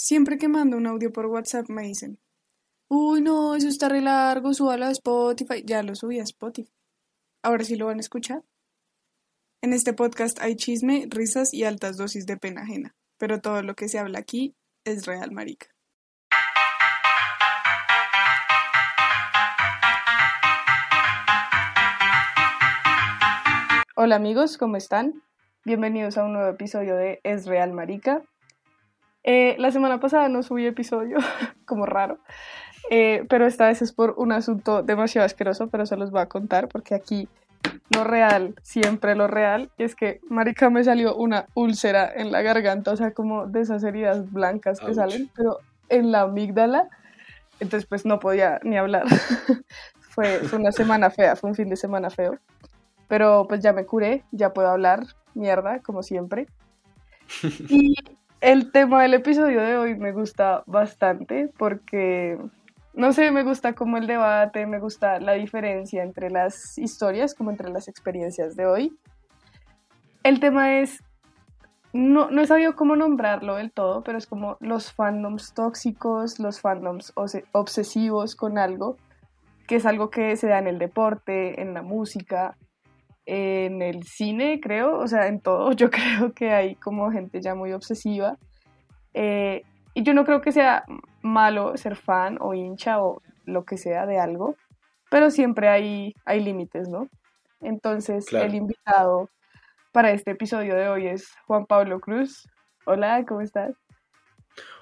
Siempre que mando un audio por WhatsApp me dicen, uy, no, eso está re largo, súbalo a Spotify. Ya lo subí a Spotify. Ahora sí lo van a escuchar. En este podcast hay chisme, risas y altas dosis de pena ajena, pero todo lo que se habla aquí es real, marica. Hola amigos, ¿cómo están? Bienvenidos a un nuevo episodio de Es Real Marica. Eh, la semana pasada no subí episodio, como raro, eh, pero esta vez es por un asunto demasiado asqueroso, pero se los voy a contar porque aquí lo real, siempre lo real, y es que, marica, me salió una úlcera en la garganta, o sea, como de esas heridas blancas que salen, pero en la amígdala, entonces pues no podía ni hablar. fue, fue una semana fea, fue un fin de semana feo, pero pues ya me curé, ya puedo hablar, mierda, como siempre. Y el tema del episodio de hoy me gusta bastante porque, no sé, me gusta como el debate, me gusta la diferencia entre las historias, como entre las experiencias de hoy. El tema es, no, no he sabido cómo nombrarlo del todo, pero es como los fandoms tóxicos, los fandoms obsesivos con algo, que es algo que se da en el deporte, en la música, en el cine, creo, o sea, en todo, yo creo que hay como gente ya muy obsesiva. Eh, y yo no creo que sea malo ser fan o hincha o lo que sea de algo, pero siempre hay, hay límites, ¿no? Entonces, el invitado para este episodio de hoy es Juan Pablo Cruz. Hola, ¿cómo estás?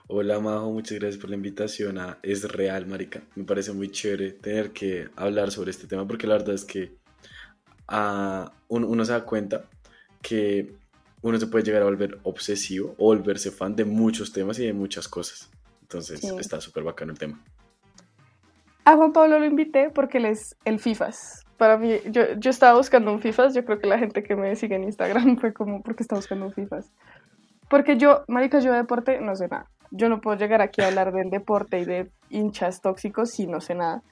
Hola Majo, muchas gracias por la invitación a Es Real, Marica. Me parece muy chévere tener que hablar sobre este tema porque la verdad es que uno, se da cuenta que uno se puede llegar a volver obsesivo o volverse fan de muchos temas y de muchas cosas. Entonces está súper bacano el tema. A Juan Pablo lo invité porque él es el FIFAs. Para mí, yo, yo estaba buscando un FIFAs, yo creo que la gente que me sigue en Instagram fue como, porque está buscando un FIFAs? Porque yo, marica, yo de deporte no sé nada. Yo no puedo llegar aquí a hablar del deporte y de hinchas tóxicos si no sé nada.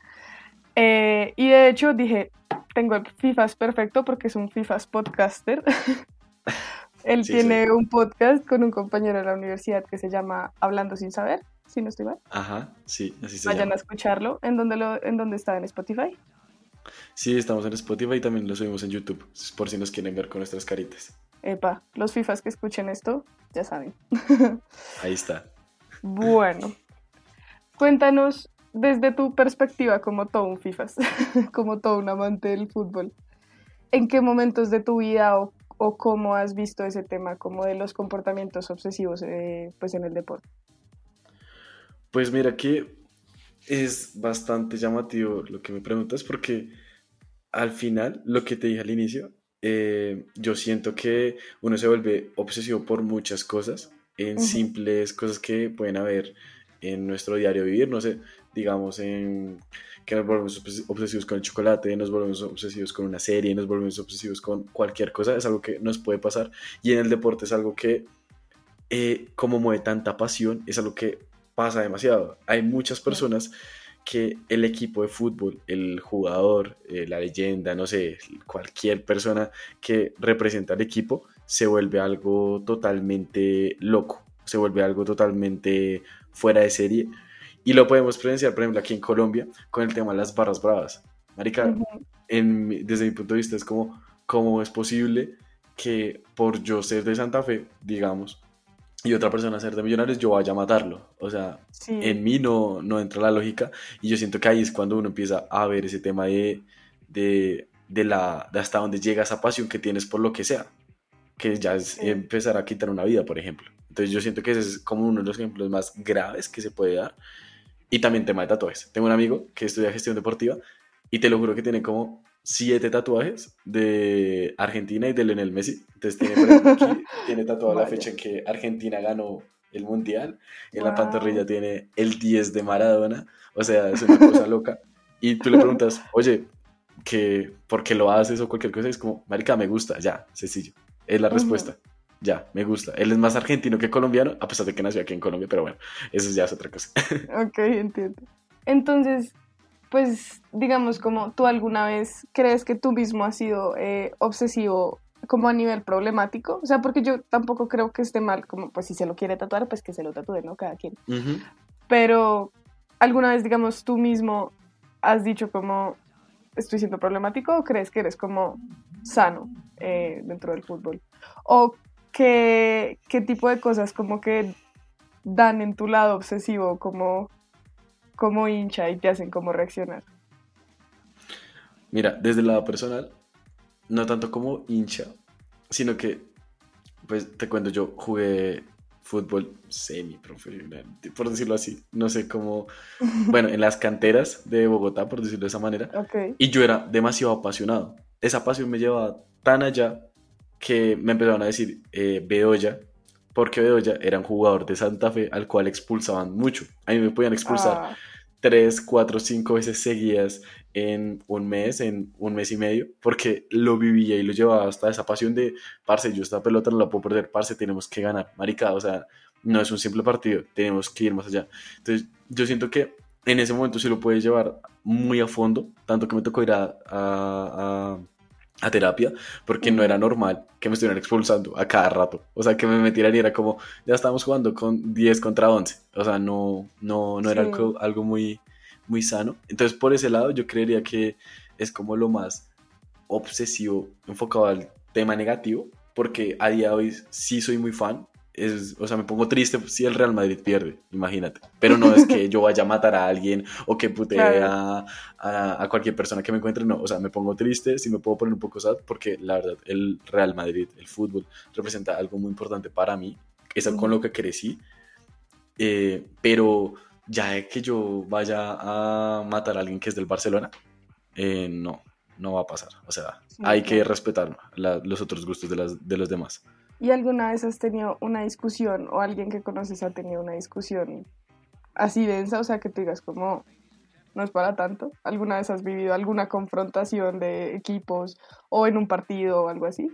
Eh, y de hecho dije, tengo el FIFAs perfecto porque es un FIFAs podcaster. Él tiene un podcast con un compañero de la universidad que se llama Hablando sin saber, si no estoy mal. Ajá, sí, así se Vayan a escucharlo. ¿En dónde, lo, ¿En dónde está? ¿En Spotify? Sí, estamos en Spotify y también lo subimos en YouTube, por si nos quieren ver con nuestras caritas. Epa, los FIFAs que escuchen esto, ya saben. Ahí está. Bueno, cuéntanos desde tu perspectiva como todo un FIFAs, como todo un amante del fútbol, ¿en qué momentos de tu vida o, cómo has visto ese tema como de los comportamientos obsesivos eh, pues en el deporte? Pues mira que es bastante llamativo lo que me preguntas porque al final, lo que te dije al inicio, eh, yo siento que uno se vuelve obsesivo por muchas cosas, en simples cosas que pueden haber en nuestro diario vivir, no sé, digamos, en que nos volvemos obsesivos con el chocolate, nos volvemos obsesivos con una serie, nos volvemos obsesivos con cualquier cosa, es algo que nos puede pasar. Y en el deporte es algo que, eh, como mueve tanta pasión, es algo que pasa demasiado. Hay muchas personas que el equipo de fútbol, el jugador, eh, la leyenda, no sé, cualquier persona que representa al equipo, se vuelve algo totalmente loco, se vuelve algo totalmente fuera de serie y lo podemos presenciar, por ejemplo, aquí en Colombia, con el tema de las barras bravas. Marica, en, desde mi punto de vista es como, ¿cómo es posible que por yo ser de Santa Fe, digamos, y otra persona ser de Millonarios, yo vaya a matarlo? O sea, en mí no, no entra la lógica y yo siento que ahí es cuando uno empieza a ver ese tema de, de, de la, de hasta dónde llega esa pasión que tienes por lo que sea, que ya es empezar a quitar una vida, por ejemplo. Entonces yo siento que ese es como uno de los ejemplos más graves que se puede dar y también tema de tatuajes. Tengo un amigo que estudia gestión deportiva y te lo juro que tiene como siete tatuajes de Argentina y de Lionel Messi. Entonces tiene, por ejemplo, aquí, tiene tatuada la fecha en que Argentina ganó el Mundial. En la pantorrilla tiene el 10 de Maradona. O sea, es una cosa loca. Y tú le preguntas, oye, que ¿por qué lo haces o cualquier cosa? es como, marica, me gusta, ya, sencillo. Es la respuesta ya, me gusta. Él es más argentino que colombiano, a pesar de que nació aquí en Colombia, pero bueno, eso ya es otra cosa. ok, entiendo. Entonces, pues digamos como tú alguna vez crees que tú mismo has sido eh, obsesivo como a nivel problemático, o sea, porque yo tampoco creo que esté mal, como pues si se lo quiere tatuar, pues que se lo tatúe, ¿no? Cada quien. Pero alguna vez, digamos, tú mismo has dicho como estoy siendo problemático o crees que eres como sano eh, dentro del fútbol? ¿O qué, qué tipo de cosas como que dan en tu lado obsesivo como, como hincha y te hacen como reaccionar? Mira, desde el lado personal, no tanto como hincha, sino que, pues te cuento, yo jugué fútbol semi-profesional, por decirlo así. No sé cómo, bueno, en las canteras de Bogotá, por decirlo de esa manera. Y yo era demasiado apasionado. Esa pasión me llevaba tan allá que me empezaron a decir eh, Bedoya, porque Bedoya era un jugador de Santa Fe al cual expulsaban mucho. A mí me podían expulsar. Ah tres, cuatro, cinco veces seguidas en un mes, en un mes y medio, porque lo vivía y lo llevaba hasta esa pasión de, parce, yo esta pelota no la puedo perder, parce, tenemos que ganar, marica, o sea, no es un simple partido, tenemos que ir más allá. Entonces, yo siento que en ese momento sí lo puedes llevar muy a fondo, tanto que me tocó ir a a terapia porque no era normal que me estuvieran expulsando a cada rato. O sea, que me metieran y era como, ya estábamos jugando con 10 contra 11. O sea, no, no, no era algo, algo, muy, muy sano. Entonces, por ese lado, yo creería que es como lo más obsesivo enfocado al tema negativo, porque a día de hoy sí soy muy fan, es, o sea, me pongo triste si el Real Madrid pierde, imagínate. Pero no es que yo vaya a matar a alguien o que putee a, a, cualquier persona que me encuentre, no. O sea, me pongo triste, si me puedo poner un poco sad, porque la verdad, el Real Madrid, el fútbol, representa algo muy importante para mí, es con lo que crecí. Eh, pero ya que yo vaya a matar a alguien que es del Barcelona, eh, no, no va a pasar. O sea, hay que respetar los otros gustos de, las, de los demás. ¿Y alguna vez has tenido una discusión o alguien que conoces ha tenido una discusión así densa? O sea, que tú digas como, no es para tanto. ¿Alguna vez has vivido alguna confrontación de equipos o en un partido o algo así?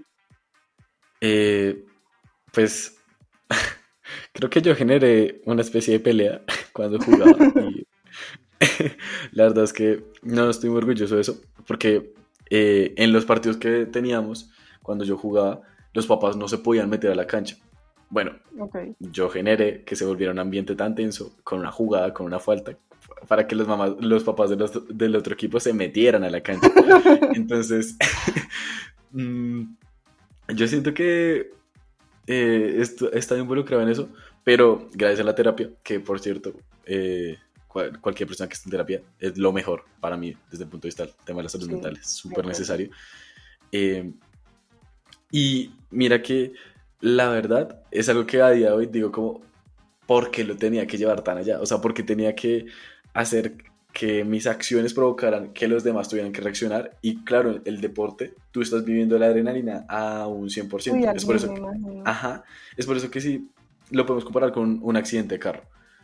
Eh, pues creo que yo generé una especie de pelea cuando jugaba. la verdad es que no estoy muy orgulloso de eso, porque eh, en los partidos que teníamos, cuando yo jugaba, los papás no se podían meter a la cancha. Bueno, yo generé que se volviera un ambiente tan tenso con una jugada, con una falta, para que los, mamás, los papás del otro equipo se metieran a la cancha. Entonces, mm, yo siento que eh, esto, estado involucrado en eso, pero gracias a la terapia, que por cierto, eh, cualquier persona que esté en terapia es lo mejor para mí desde el punto de vista del tema de la salud mental, es súper necesario. Eh, y mira que la verdad es algo que a día de hoy digo como, ¿por qué lo tenía que llevar tan allá? O sea, porque tenía que hacer que mis acciones provocaran que los demás tuvieran que reaccionar. Y claro, el deporte, tú estás viviendo la adrenalina a un 100%. es, por eso que, ajá, es por eso que sí lo podemos comparar con un accidente de carro.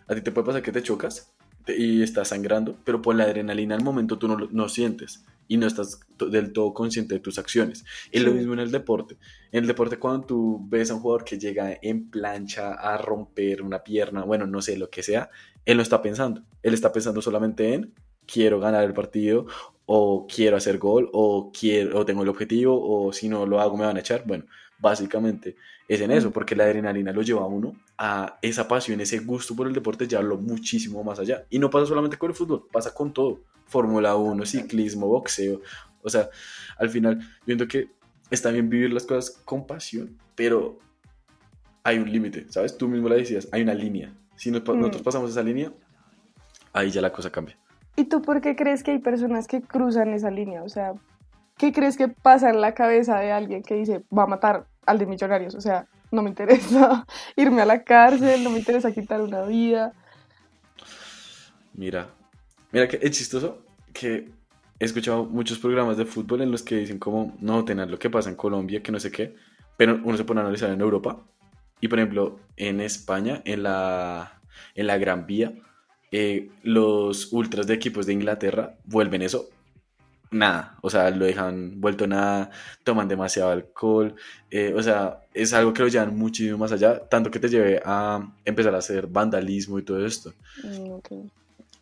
A ti te puede pasar que te chocas y estás sangrando, pero por la adrenalina al momento tú no, no sientes y no estás del todo consciente de tus acciones. Es lo mismo en el deporte. En el deporte cuando tú ves a un jugador que llega en plancha a romper una pierna, bueno, no sé, lo que sea, él no está pensando. Él está pensando solamente en quiero ganar el partido o quiero hacer gol o quiero o tengo el objetivo o si no lo hago me van a echar. Bueno, básicamente es en eso, porque la adrenalina lo lleva a uno a esa pasión, ese gusto por el deporte, llevarlo muchísimo más allá. Y no pasa solamente con el fútbol, pasa con todo. Fórmula 1, ciclismo, boxeo. O sea, al final, viendo que está bien vivir las cosas con pasión, pero hay un límite, ¿sabes? Tú mismo la decías, hay una línea. Si nosotros pasamos esa línea, ahí ya la cosa cambia. ¿Y tú por qué crees que hay personas que cruzan esa línea? O sea, ¿qué crees que pasa en la cabeza de alguien que dice, va a matar al de millonarios? O sea, no me interesa irme a la cárcel, no me interesa quitar una vida. Mira, mira que es chistoso que he escuchado muchos programas de fútbol en los que dicen como, no, tener lo que pasa en Colombia, que no sé qué, pero uno se pone a analizar en Europa. Y por ejemplo, en España, en la, en la Gran Vía, eh, los ultras de equipos de Inglaterra vuelven eso nada, o sea, lo dejan vuelto nada, toman demasiado alcohol, eh, o sea, es algo que lo llevan muchísimo más allá, tanto que te lleve a empezar a hacer vandalismo y todo esto. Mm,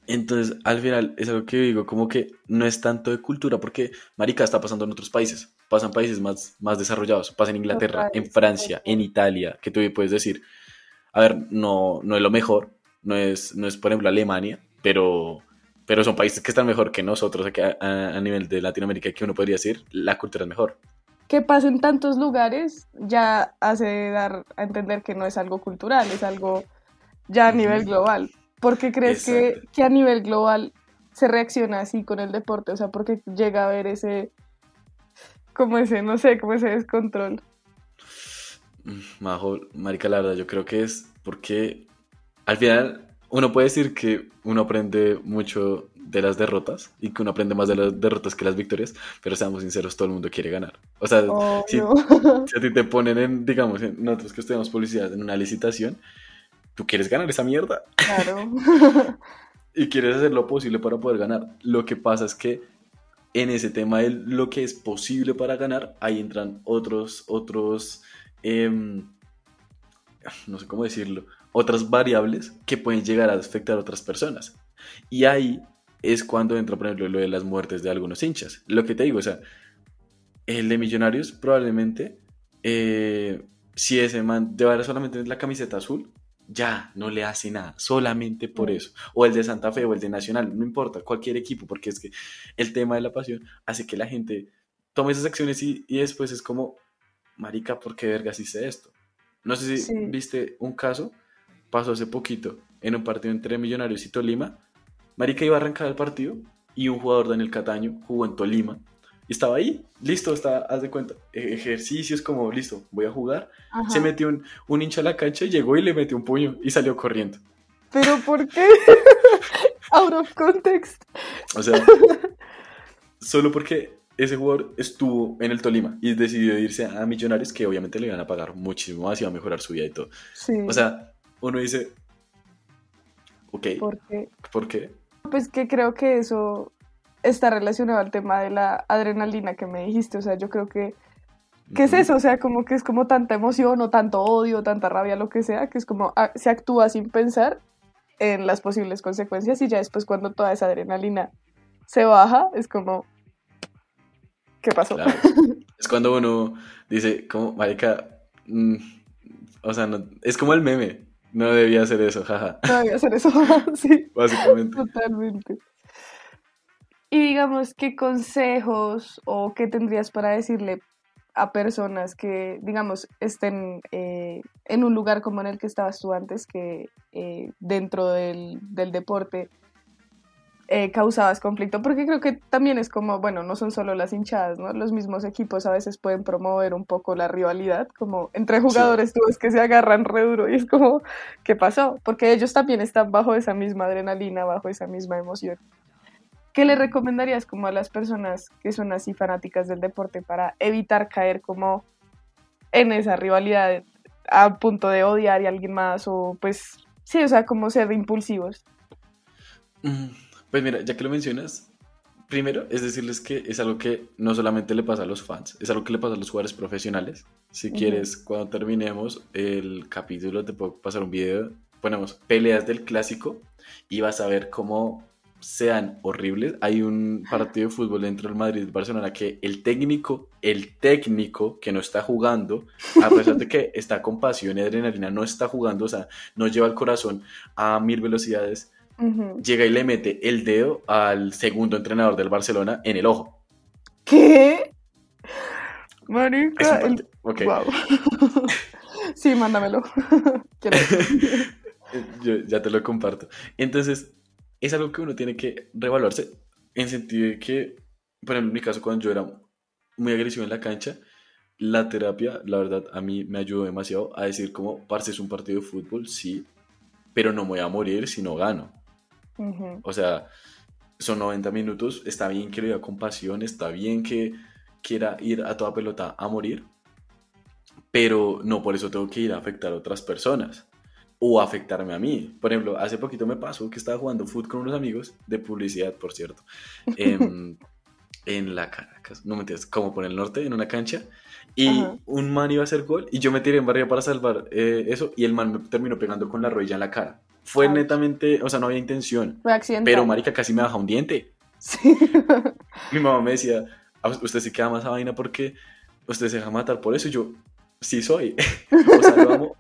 Entonces, al final, es algo que digo, como que no es tanto de cultura, porque, marica, está pasando en otros países. pasa en países más, más desarrollados, pasa en Inglaterra, Total, en Francia, en Italia, que tú puedes decir, a ver, no, no es lo mejor, no es, no es por ejemplo Alemania, pero, pero son países que están mejor que nosotros aquí a, a- nivel de Latinoamérica, que uno podría decir, la cultura es mejor. Que pase en tantos lugares ya hace dar a entender que no es algo cultural, es algo ya a nivel global. ¿Por qué crees que, que a nivel global se reacciona así con el deporte? O sea, ¿por qué llega a haber ese, como ese, no sé, como ese descontrol? Majo, marica, la verdad, yo creo que es porque al final uno puede decir que uno aprende mucho de las derrotas y que uno aprende más de las derrotas que las victorias, pero seamos sinceros, todo el mundo quiere ganar. O sea, si, a ti te ponen en, digamos, en nosotros que estudiamos publicidad en una licitación, tú quieres ganar esa mierda claro. y quieres hacer lo posible para poder ganar. Lo que pasa es que en ese tema de lo que es posible para ganar, ahí entran otros, otros, em, no sé cómo decirlo, otras variables que pueden llegar a afectar a otras personas. Y ahí es cuando entra, por ejemplo, lo de las muertes de algunos hinchas. Lo que te digo, o sea, el de Millonarios probablemente, eh, si ese man llevara solamente la camiseta azul, ya no le hace nada, solamente por Mm. eso. O el de Santa Fe o el de Nacional, no importa, cualquier equipo, porque es que el tema de la pasión hace que la gente tome esas acciones y, y después es como, marica, ¿por qué vergas hice esto? No sé si Sí. viste un caso, pasó hace poquito, en un partido entre Millonarios y Tolima. Marica iba a arrancar el partido y un jugador, Daniel Cataño, jugó en Tolima. Y estaba ahí, listo, está, haz de cuenta, e- ejercicios como, listo, voy a jugar. Ajá. Se metió un, un hincha a la cancha, llegó y le metió un puño y salió corriendo. ¿Pero por qué? Out of context. O sea, solo porque ese jugador estuvo en el Tolima y decidió irse a Millonarios, que obviamente le iban a pagar muchísimo más y iba a mejorar su vida y todo. Sí. O sea, uno dice, ok, ¿por qué? ¿por qué? Pues que creo que eso está relacionado al tema de la adrenalina que me dijiste. O sea, yo creo que ¿Qué es eso? O sea, como que es como tanta emoción o tanto odio, tanta rabia, lo que sea, que es como ah, se actúa sin pensar en las posibles consecuencias y ya después cuando toda esa adrenalina se baja, es como, ¿qué pasó? Claro. Es cuando uno dice, como, marica, mm, o sea, no- es como el meme, no debía hacer eso, jaja, No debía hacer eso, sí, básicamente. totalmente. Y digamos, ¿qué consejos o qué tendrías para decirle a personas que, digamos, estén eh, en un lugar como en el que estabas tú antes, que eh, dentro del, del deporte eh, causabas conflicto? Porque creo que también es como, bueno, no son solo las hinchadas, ¿no? Los mismos equipos a veces pueden promover un poco la rivalidad, como entre jugadores tú ves que se agarran re duro y es como, ¿qué pasó? Porque ellos también están bajo esa misma adrenalina, bajo esa misma emoción. ¿Qué le recomendarías como a las personas que son así fanáticas del deporte para evitar caer como en esa rivalidad a punto de odiar a alguien más o pues sí, o sea, como ser impulsivos? Mm, Pues mira, ya que lo mencionas, primero es decirles que es algo que no solamente le pasa a los fans, es algo que le pasa a los jugadores profesionales. Si quieres, cuando terminemos el capítulo, te puedo pasar un video, ponemos peleas del clásico y vas a ver cómo sean horribles. Hay un partido de fútbol dentro del Madrid Barcelona que el técnico, el técnico que no está jugando, a pesar de que está con pasión y adrenalina, no está jugando, o sea, no lleva el corazón a mil velocidades, Llega y le mete el dedo al segundo entrenador del Barcelona en el ojo. ¿Qué? Marica, el... parte- ok. Wow. sí, mándamelo. Yo ya te lo comparto. Entonces, es algo que uno tiene que revaluarse en sentido de que, por ejemplo, en mi caso, cuando yo era muy agresivo en la cancha, la terapia, la verdad, a mí me ayudó demasiado a decir como, parce, es un partido de fútbol, sí, pero no me voy a morir si no gano. Ujú. O sea, son 90 minutos, está bien que lo diga con pasión, está bien que quiera ir a toda pelota a morir, pero no por eso tengo que ir a afectar a otras personas o afectarme a mí. Por ejemplo, hace poquito me pasó que estaba jugando fútbol con unos amigos de publicidad, por cierto, em, en la Caracas, no me entiendes, como por el norte, en una cancha, y Ajá. un man iba a hacer gol y yo me tiré en barriga para salvar eh, eso y el man me terminó pegando con la rodilla en la cara. Fue Ouch. netamente, o sea, no había intención. Pero marica casi me baja un diente. Sí. Mi mamá me decía, usted sí queda más a vaina porque usted se deja matar por eso. Yo sí soy. o sea, lo amo.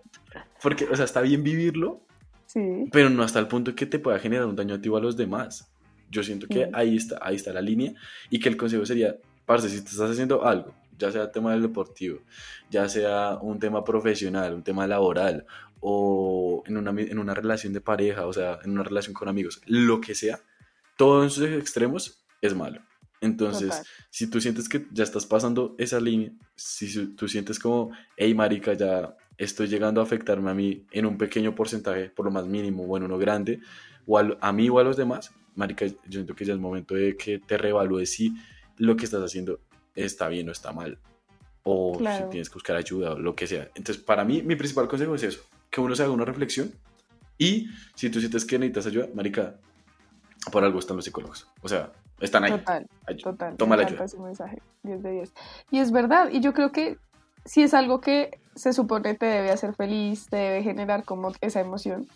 Porque, o sea, está bien vivirlo, sí. pero no hasta el punto que te pueda generar un daño a ti o a los demás. Yo siento que ahí está, ahí está la línea y que el consejo sería, parce, si te estás haciendo algo, ya sea tema del deportivo, ya sea un tema profesional, un tema laboral o en una, en una relación de pareja, o sea, en una relación con amigos, lo que sea, todo en sus extremos es malo. Entonces, si tú sientes que ya estás pasando esa línea, si tú sientes como, hey, marica, ya estoy llegando a afectarme a mí en un pequeño porcentaje, por lo más mínimo, o en uno grande, o a, mí o a los demás, marica, yo siento que ya es momento de que te reevalúes si lo que estás haciendo está bien o está mal, o si tienes que buscar ayuda o lo que sea. Entonces, para mí, mi principal consejo es eso, que uno se haga una reflexión y si tú sientes que necesitas ayuda, marica, por algo están los psicólogos. O sea, están ahí. Total, total. Toma la ayuda. mensaje, 10 de 10. Y es verdad, y yo creo que si es algo que se supone te debe hacer feliz, te debe generar como esa emoción,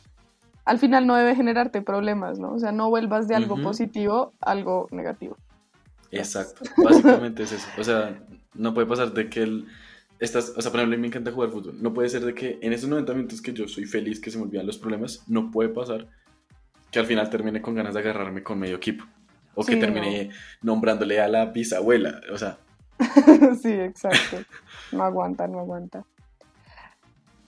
al final no debe generarte problemas, ¿no? O sea, no vuelvas de algo positivo a algo negativo. Exacto, básicamente es eso. O sea, no puede pasar de que el, estás, o sea, por ejemplo, a mí me encanta jugar fútbol. No puede ser de que en esos 90 minutos que yo soy feliz, que se me olvidan los problemas, no puede pasar que al final termine con ganas de agarrarme con medio equipo. O que termine nombrándole a la bisabuela. O sea. sí, exacto. No aguanta, no aguanta.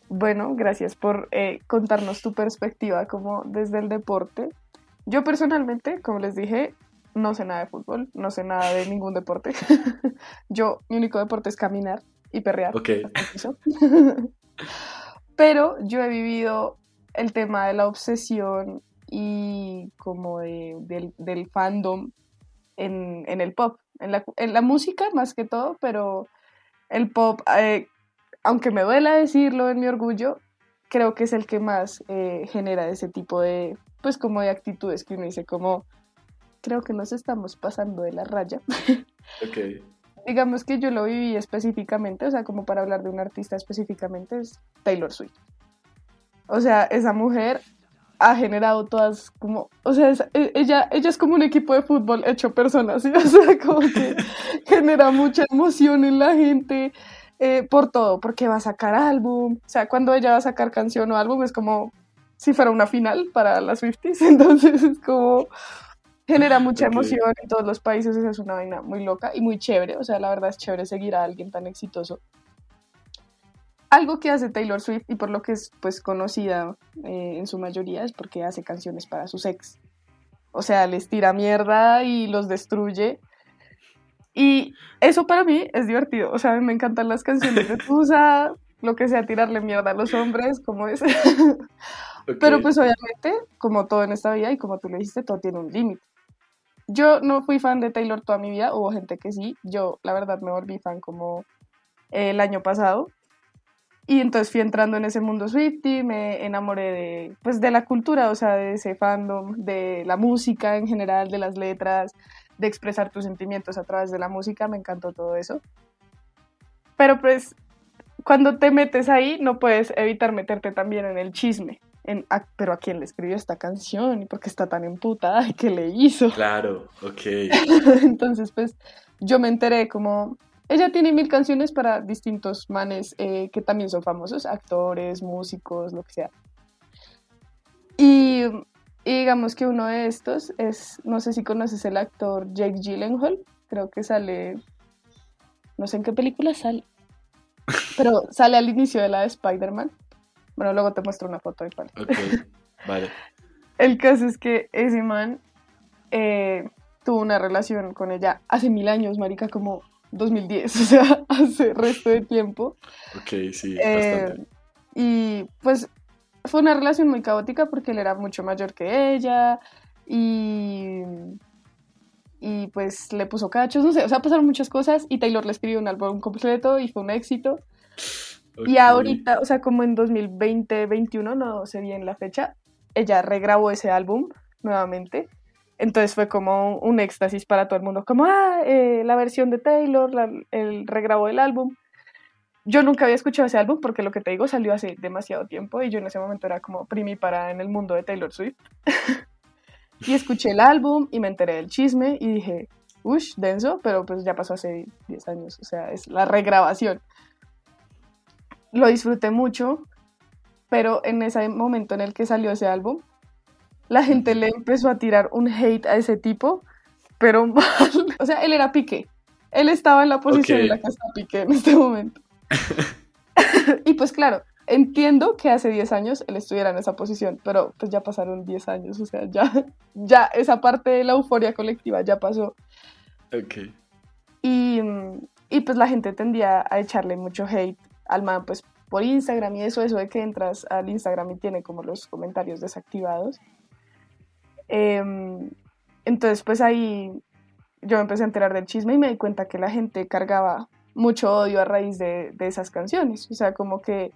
Bueno, gracias por eh, contarnos tu perspectiva como desde el deporte. Yo personalmente, como les dije, no sé nada de fútbol, no sé nada de ningún deporte. yo, mi único deporte es caminar y perrear. Ok. Pero yo he vivido el tema de la obsesión y como del, fandom en, el pop, en la, en la, música más que todo, pero el pop eh, aunque me duela decirlo en mi orgullo, creo que es el que más eh, genera ese tipo de, pues como de actitudes que uno dice como, creo que nos estamos pasando de la raya. Digamos que yo lo viví específicamente, o sea, como para hablar de un artista específicamente, es Taylor Swift. O sea, esa mujer ha generado todas como, o sea, e, ella, ella es como un equipo de fútbol hecho personas, ¿sí? o sea, como que genera mucha emoción en la gente, eh, por todo, porque va a sacar álbum, o sea, cuando ella va a sacar canción o álbum es como si fuera una final para las Swifties, entonces es como genera mucha emoción en todos los países, es una vaina muy loca y muy chévere, o sea, la verdad es chévere seguir a alguien tan exitoso. Algo que hace Taylor Swift y por lo que es pues conocida eh, en su mayoría es porque hace canciones para sus ex. O sea, les tira mierda y los destruye y eso para mí es divertido. O sea, me encantan las canciones de Tusa, lo que sea tirarle mierda a los hombres, como es. Pero pues obviamente, como todo en esta vida y como tú le dijiste, todo tiene un límite. Yo no fui fan de Taylor toda mi vida, hubo gente que sí. Yo, la verdad, me volví fan como el año pasado. Y entonces fui entrando en ese mundo Swifty, me enamoré de, pues, de la cultura, o sea, de ese fandom, de la música en general, de las letras, de expresar tus sentimientos a través de la música, me encantó todo eso. Pero pues cuando te metes ahí no puedes evitar meterte también en el chisme. En, pero a quién le escribió esta canción y por qué está tan emputada y qué le hizo. Claro, ok. Entonces, pues yo me enteré como ella tiene mil canciones para distintos manes eh, que también son famosos, actores, músicos, lo que sea. Y y digamos que uno de estos es, no sé si conoces el actor Jake Gyllenhaal, creo que sale, no sé en qué película sale, pero sale al inicio de la de Spider-Man. Bueno, luego te muestro una foto de cuál. Ok, vale. el caso es que ese man eh, tuvo una relación con ella hace mil años, marica, como 2010, o sea, hace resto de tiempo. Ok, sí, eh, bastante. Y pues fue una relación muy caótica porque él era mucho mayor que ella y, y pues le puso cachos, no sé, o sea, pasaron muchas cosas y Taylor le escribió un álbum completo y fue un éxito. Y ahorita, o sea, como en 2020-21, no sé bien la fecha, ella regrabó ese álbum nuevamente. Entonces fue como un éxtasis para todo el mundo, como, ah, eh, la versión de Taylor, el regrabó el álbum yo nunca había escuchado ese álbum porque lo que te digo salió hace demasiado tiempo y yo en ese momento era como para en el mundo de Taylor Swift. y escuché el álbum y me enteré del chisme y dije, uff, denso, pero pues ya pasó hace 10 años, o sea, es la regrabación. Lo disfruté mucho, pero en ese momento en el que salió ese álbum, la gente le empezó a tirar un hate a ese tipo, pero mal. O sea, él era Piqué. Él estaba en la posición en la que está Piqué en este momento. y pues claro, entiendo que hace 10 años él estuviera en esa posición, pero pues ya pasaron 10 años, o sea, ya, ya esa parte de la euforia colectiva ya pasó. Ok. Y, y pues la gente tendía a echarle mucho hate al man, pues por Instagram y eso, eso de que entras al Instagram y tiene como los comentarios desactivados. Em, entonces, pues ahí yo me empecé a enterar del chisme y me di cuenta que la gente cargaba mucho odio a raíz de, de esas canciones. O sea, como que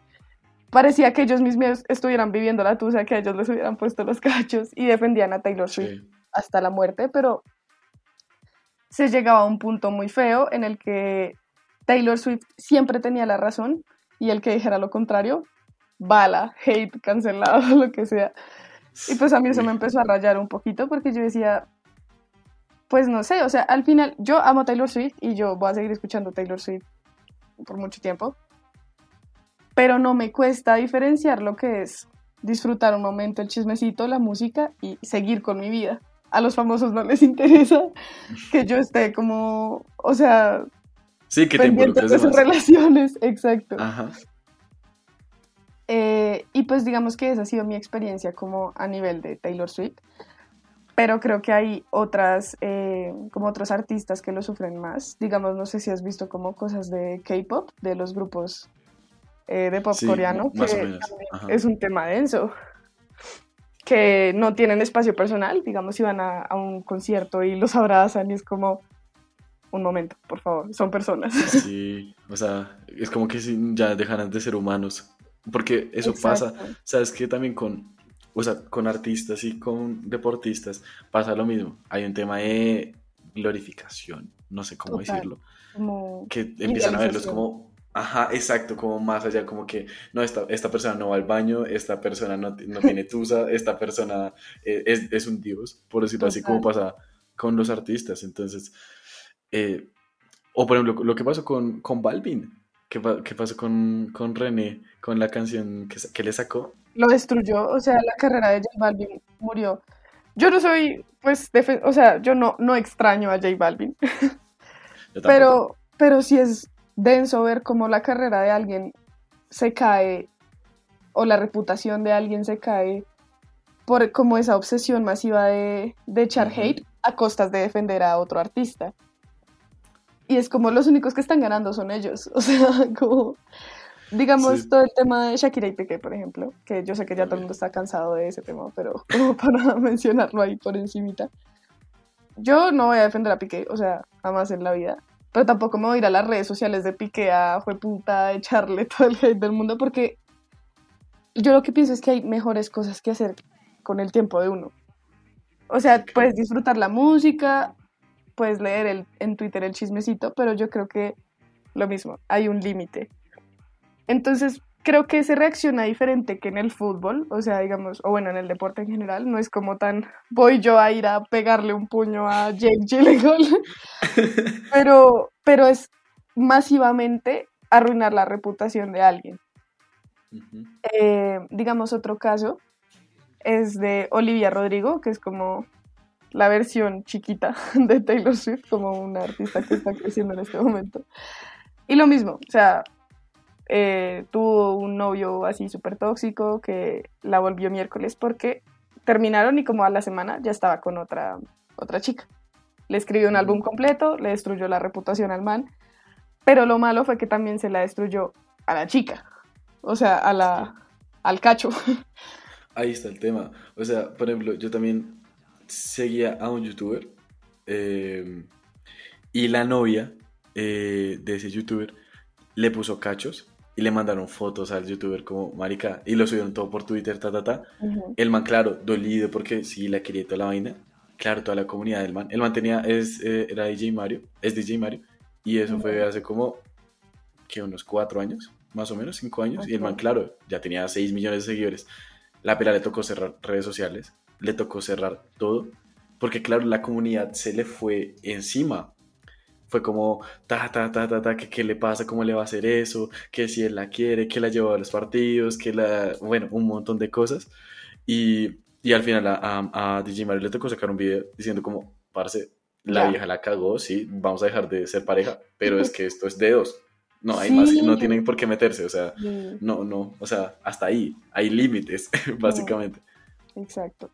parecía que ellos mismos estuvieran viviendo la tusa, que ellos les hubieran puesto los cachos y defendían a Taylor Swift hasta la muerte, pero se llegaba a un punto muy feo en el que Taylor Swift siempre tenía la razón y el que dijera lo contrario, bala, hate, cancelado, lo que sea. Y pues a mí eso me empezó a rayar un poquito porque yo decía, pues no sé, o sea, al final yo amo Taylor Swift y yo voy a seguir escuchando Taylor Swift por mucho tiempo, pero no me cuesta diferenciar lo que es disfrutar un momento el chismecito, la música y seguir con mi vida. A los famosos no les interesa que yo esté como, o sea, sí, que te de sus relaciones, exacto. Ajá. Eh, y pues digamos que esa ha sido mi experiencia como a nivel de Taylor Swift, pero creo que hay otras, eh, como otros artistas que lo sufren más. Digamos, no sé si has visto como cosas de K-Pop, de los grupos eh, de pop coreano, que es un tema denso, que no tienen espacio personal, digamos, si van a, a un concierto y los abrazan y es como, un momento, por favor, son personas. Sí, o sea, es como que ya dejarán de ser humanos. Porque eso pasa, sabes que también con, o sea, con artistas y con deportistas pasa lo mismo. Hay un tema de glorificación, no sé cómo decirlo, que empiezan a verlos como, ajá, exacto, como más allá, como que, no, esta, esta persona no va al baño, esta persona no, no tiene tusa, esta persona eh, es, es, un dios, por decirlo así, como pasa con los artistas. Entonces, eh, o por ejemplo, lo que pasó con, con Balvin, ¿Qué, qué pasó con, con, René, con la canción que, que, le sacó? Lo destruyó, o sea, la carrera de J Balvin murió. Yo no soy, pues, o sea, yo no, no extraño a J Balvin. pero, pero sí es denso ver cómo la carrera de alguien se cae o la reputación de alguien se cae por como esa obsesión masiva de, de echar hate a costas de defender a otro artista y es como los únicos que están ganando son ellos. O sea, como, digamos, todo el tema de Shakira y Piqué, por ejemplo, que yo sé que ya todo el mundo está cansado de ese tema, pero como para mencionarlo ahí por encimita. Yo no voy a defender a Piqué, o sea, jamás en la vida. Pero tampoco me voy a ir a las redes sociales de Piqué a puta, echarle todo el hate del mundo, porque yo lo que pienso es que hay mejores cosas que hacer con el tiempo de uno. O sea, puedes disfrutar la música, puedes leer el, en Twitter el chismecito, pero yo creo que lo mismo, hay un límite. Entonces, creo que se reacciona diferente que en el fútbol, o sea, digamos, o bueno, en el deporte en general, no es como tan, voy yo a ir a pegarle un puño a Jake Gyllenhaal, pero, pero es masivamente arruinar la reputación de alguien. Eh, digamos, otro caso es de Olivia Rodrigo, que es como la versión chiquita de Taylor Swift como una artista que está creciendo en este momento. Y lo mismo, o sea, eh, tuvo un novio así súper tóxico que la volvió miércoles porque terminaron y como a la semana ya estaba con otra, otra chica. Le escribió un álbum completo, le destruyó la reputación al man, pero lo malo fue que también se la destruyó a la chica, o sea, a la, al cacho. Ahí está el tema. O sea, por ejemplo, yo también seguía a un youtuber eh, y la novia eh, de ese youtuber le puso cachos y le mandaron fotos al youtuber como marica y lo subieron todo por Twitter, ta, ta, ta. El man, claro, dolido porque sí la quería toda la vaina. Claro, toda la comunidad del man. El man tenía, es, eh, era DJ Mario, es DJ Mario. Y eso fue hace como, que unos cuatro años, más o menos, cinco años. Y el man, claro, ya tenía seis millones de seguidores. La pela le tocó cerrar redes sociales le tocó cerrar todo porque claro, la comunidad se le fue encima. Fue como, ta, ta, ta, ta, ta, que qué le pasa, cómo le va a hacer eso, que si él la quiere, que la lleva a los partidos, que la, bueno, un montón de cosas. Y, y al final a, a, a DJ Mario le tocó sacar un video diciendo como, parce, la vieja la cagó, sí, vamos a dejar de ser pareja, pero es que esto es de dos. No, hay más, no tienen por qué meterse, o sea, no, no, o sea, hasta ahí, hay límites, básicamente. Exacto.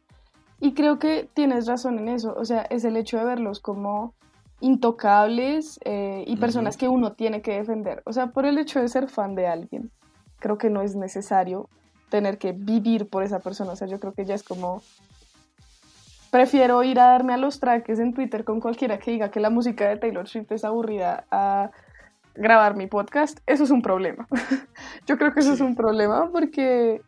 Y creo que tienes razón en eso, o sea, es el hecho de verlos como intocables eh, y personas que uno tiene que defender. O sea, por el hecho de ser fan de alguien, creo que no es necesario tener que vivir por esa persona. O sea, yo creo que ya es como prefiero ir a darme a los traques en Twitter con cualquiera que diga que la música de Taylor Swift es aburrida a grabar mi podcast, eso es un problema. Yo creo que eso es un problema porque,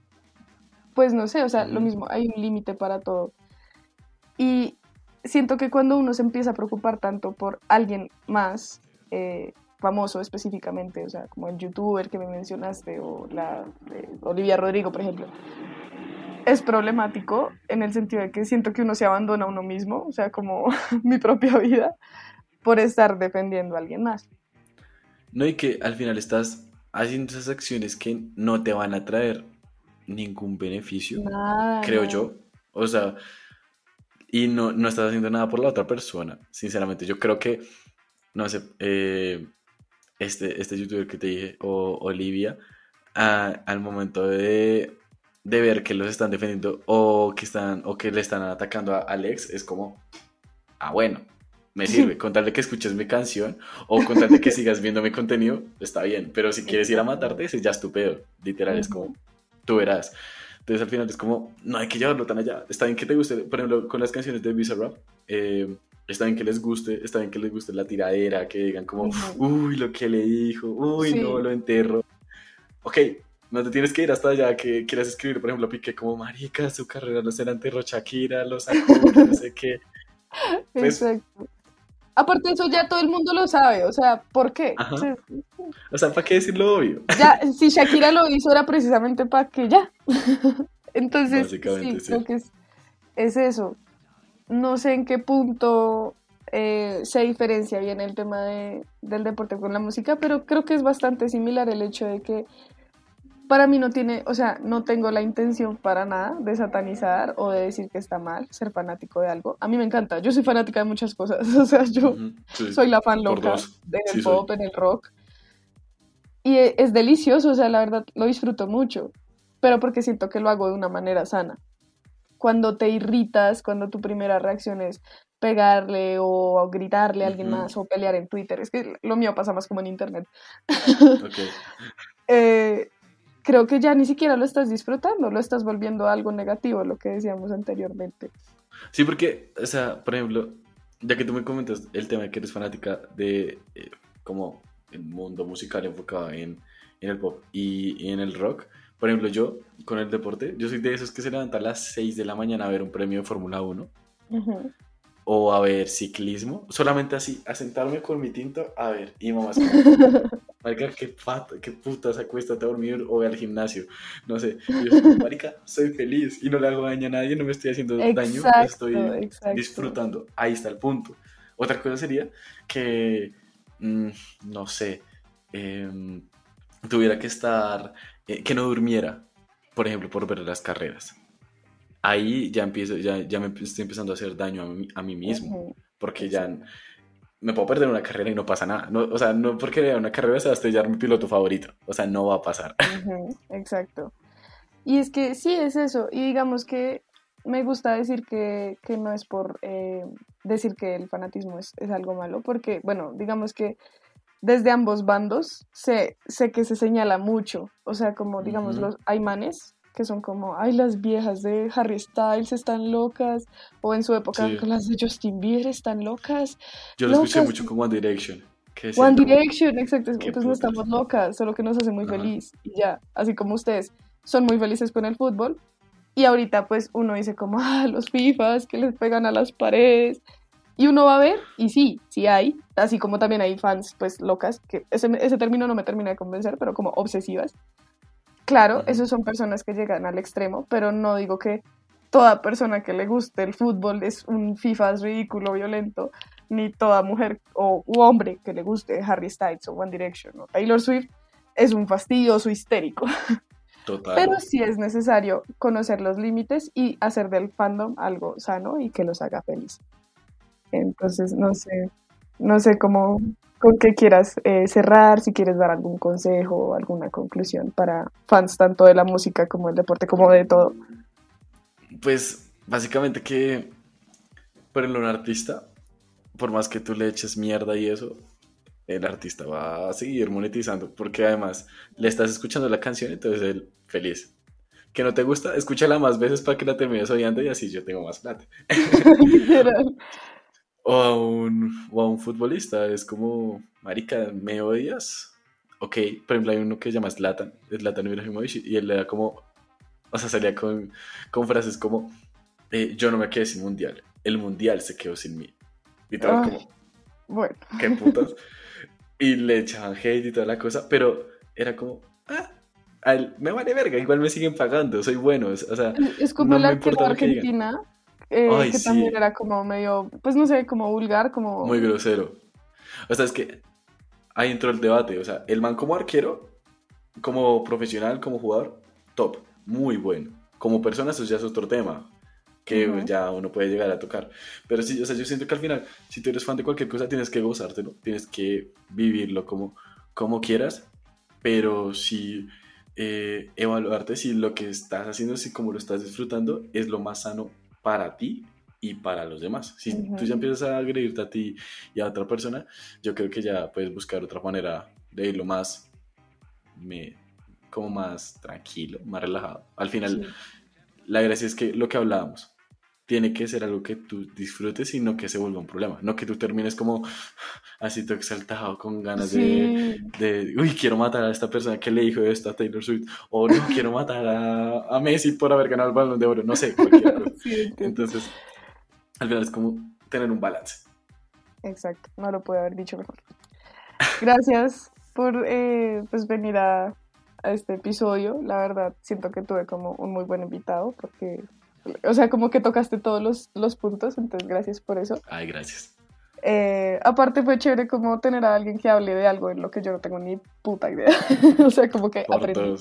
pues no sé, o sea, lo mismo, hay un límite para todo. Y siento que cuando uno se empieza a preocupar tanto por alguien más eh, famoso específicamente, o sea, como el youtuber que me mencionaste o la Olivia Rodrigo, por ejemplo, es problemático en el sentido de que siento que uno se abandona a uno mismo, o sea, como mi propia vida, por estar defendiendo a alguien más. No, y que al final estás haciendo esas acciones que no te van a traer ningún beneficio, creo yo. O sea, y no, no, estás haciendo nada por la otra persona, sinceramente. Yo creo que, no sé, eh, este, este youtuber que te dije, o Olivia, al momento de de ver que los están defendiendo o que están o que le están atacando a Alex es como ah bueno me sirve. Con tal de que escuches mi canción o con tal de que sigas viendo mi contenido está bien. Pero si quieres ir a matarte ese ya es tu pedo. Literal es como tú verás entonces al final es como no hay que llevarlo tan allá está bien que te guste por ejemplo con las canciones de Visa Rap eh, está bien que les guste está bien que les guste la tiradera que digan como uy lo que le dijo uy no lo enterro ok no te tienes que ir hasta allá que quieras escribir, por ejemplo, Piqué como marica, su carrera no será enterró Shakira, lo sacó, no sé qué. Pues Exacto. Aparte de eso ya todo el mundo lo sabe, o sea, ¿por qué? O sea, ¿para qué decirlo obvio? Ya, si Shakira lo hizo era precisamente para que ya. Entonces, sí, creo que es, es, eso. No sé en qué punto eh, se diferencia bien el tema de, del deporte con la música, pero creo que es bastante similar el hecho de que para mí no tiene, o sea, no tengo la intención para nada de satanizar o de decir que está mal ser fanático de algo. A mí me encanta, yo soy fanática de muchas cosas, o sea, yo soy la fan loca del pop, en el rock. Y e, es delicioso, o sea, la verdad lo disfruto mucho, pero porque siento que lo hago de una manera sana. Cuando te irritas, cuando tu primera reacción es pegarle o gritarle a alguien más o pelear en Twitter, es que lo mío pasa más como en internet. Okay. eh, creo que ya ni siquiera lo estás disfrutando, lo estás volviendo algo negativo, lo que decíamos anteriormente. Sí, porque, o sea, por ejemplo, ya que tú me comentas el tema de que eres fanática de eh, como el mundo musical enfocado en, en el pop y, en el rock, por ejemplo, yo con el deporte, yo soy de esos que se levantan a las 6 de la mañana a ver un premio de Fórmula 1 o a ver ciclismo, solamente así, a sentarme con mi tinto a ver, y mamá, marica, qué, pata, qué puta se acuesta a dormir o al gimnasio, no sé, yo, marica, soy feliz y no le hago daño a nadie, no me estoy haciendo daño, estoy disfrutando, ahí está el punto. Otra cosa sería que, mm, no sé, em, tuviera que estar, eh, que no durmiera, por ejemplo, por ver las carreras. Ahí ya empiezo, ya, ya me estoy empezando a hacer daño a mí, a mí mismo, porque ya me puedo perder una carrera y no pasa nada. No, o sea, no porque una carrera se va a estrellar mi piloto favorito, o sea, no va a pasar. exacto. Y es que sí, es eso, y digamos que me gusta decir que, que no es por eh, decir que el fanatismo es, es, algo malo, porque, bueno, digamos que desde ambos bandos sé, sé que se señala mucho, o sea, como digamos los hay manes que son como, ay, las viejas de Harry Styles están locas, o en su época las de Justin Bieber están locas. Yo lo escuché mucho con One Direction. One Direction, exacto, entonces no estamos locas, solo que nos hace muy feliz, y ya, así como ustedes son muy felices con el fútbol, y ahorita pues uno dice como, ah, los FIFAs que les pegan a las paredes, y uno va a ver, y sí, sí hay, así como también hay fans pues locas, que ese, ese término no me termina de convencer, pero como obsesivas, Claro, esos son personas que llegan al extremo, pero no digo que toda persona que le guste el fútbol es un FIFA ridículo, violento, ni toda mujer o hombre que le guste Harry Styles o One Direction o Taylor Swift es un fastidioso histérico. Total. Pero sí es necesario conocer los límites y hacer del fandom algo sano y que los haga feliz. Entonces, no sé, no sé cómo, con qué quieras eh, cerrar, si quieres dar algún consejo o alguna conclusión para fans tanto de la música como del deporte, como de todo. Pues básicamente que por un artista, por más que tú le eches mierda y eso, el artista va a seguir monetizando porque además le estás escuchando la canción, entonces él feliz. Que no te gusta, escúchala más veces para que la termines odiando y así yo tengo más plata. o, a un, o a un futbolista, es como, marica, ¿me odias? Ok, por ejemplo hay uno que se llama Zlatan, Zlatan Ibrahimovic, y él le da como, o sea, salía con, con frases como, eh, yo no me quedé sin mundial, el mundial se quedó sin mí. Y todo como, bueno. ¿Qué putas? y le echaban hate y toda la cosa, pero era como, ah, me vale verga, igual me siguen pagando, soy bueno, o sea, es como la de Argentina, eh, que también era como medio, pues no sé, como vulgar, como... Muy grosero. O sea, es que ahí entró el debate, o sea, el man como arquero, como profesional, como jugador, top, muy bueno. Como persona eso ya es otro tema, que ya uno puede llegar a tocar. Pero sí, o sea, yo siento que al final, si tú eres fan de cualquier cosa, tienes que gozártelo, tienes que vivirlo como, como quieras, pero sí eh, evaluarte si lo que estás haciendo, si como lo estás disfrutando, es lo más sano para ti y para los demás. Si tú ya empiezas a agredirte a ti y a otra persona, yo creo que ya puedes buscar otra manera de irlo más, me, como más tranquilo, más relajado. Al final, la gracia es que lo que hablábamos, tiene que ser algo que tú disfrutes y no que se vuelva un problema. No que tú termines como así todo exaltado con ganas de, de, uy, quiero matar a esta persona que le dijo esto a Taylor Swift. O no, quiero matar a, a Messi por haber ganado el balón de oro. No sé, cualquier cosa. Entonces, al final es como tener un balance. Exacto, no lo puedo haber dicho mejor. Gracias por eh, pues venir a, a este episodio. La verdad, siento que tuve como un muy buen invitado porque o sea, como que tocaste todos los, los puntos, entonces gracias por eso. Ay, gracias. Eh, aparte fue chévere como tener a alguien que hable de algo en lo que yo no tengo ni puta idea. o sea, como que aprendí.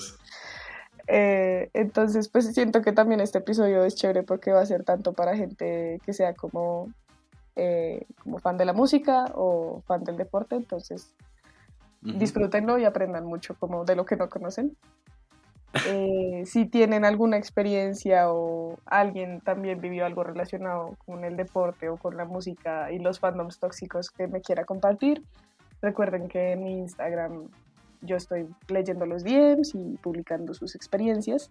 Eh, entonces, pues siento que también este episodio es chévere porque va a ser tanto para gente que sea como, eh, como fan de la música o fan del deporte. Entonces, disfrútenlo y aprendan mucho como de lo que no conocen. Eh, si tienen alguna experiencia o alguien también vivió algo relacionado con el deporte o con la música y los fandoms tóxicos que me quiera compartir, recuerden que en mi Instagram yo estoy leyendo los DMs y publicando sus experiencias.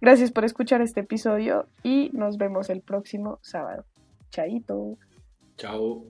Gracias por escuchar este episodio y nos vemos el próximo sábado. Chaito. Chao.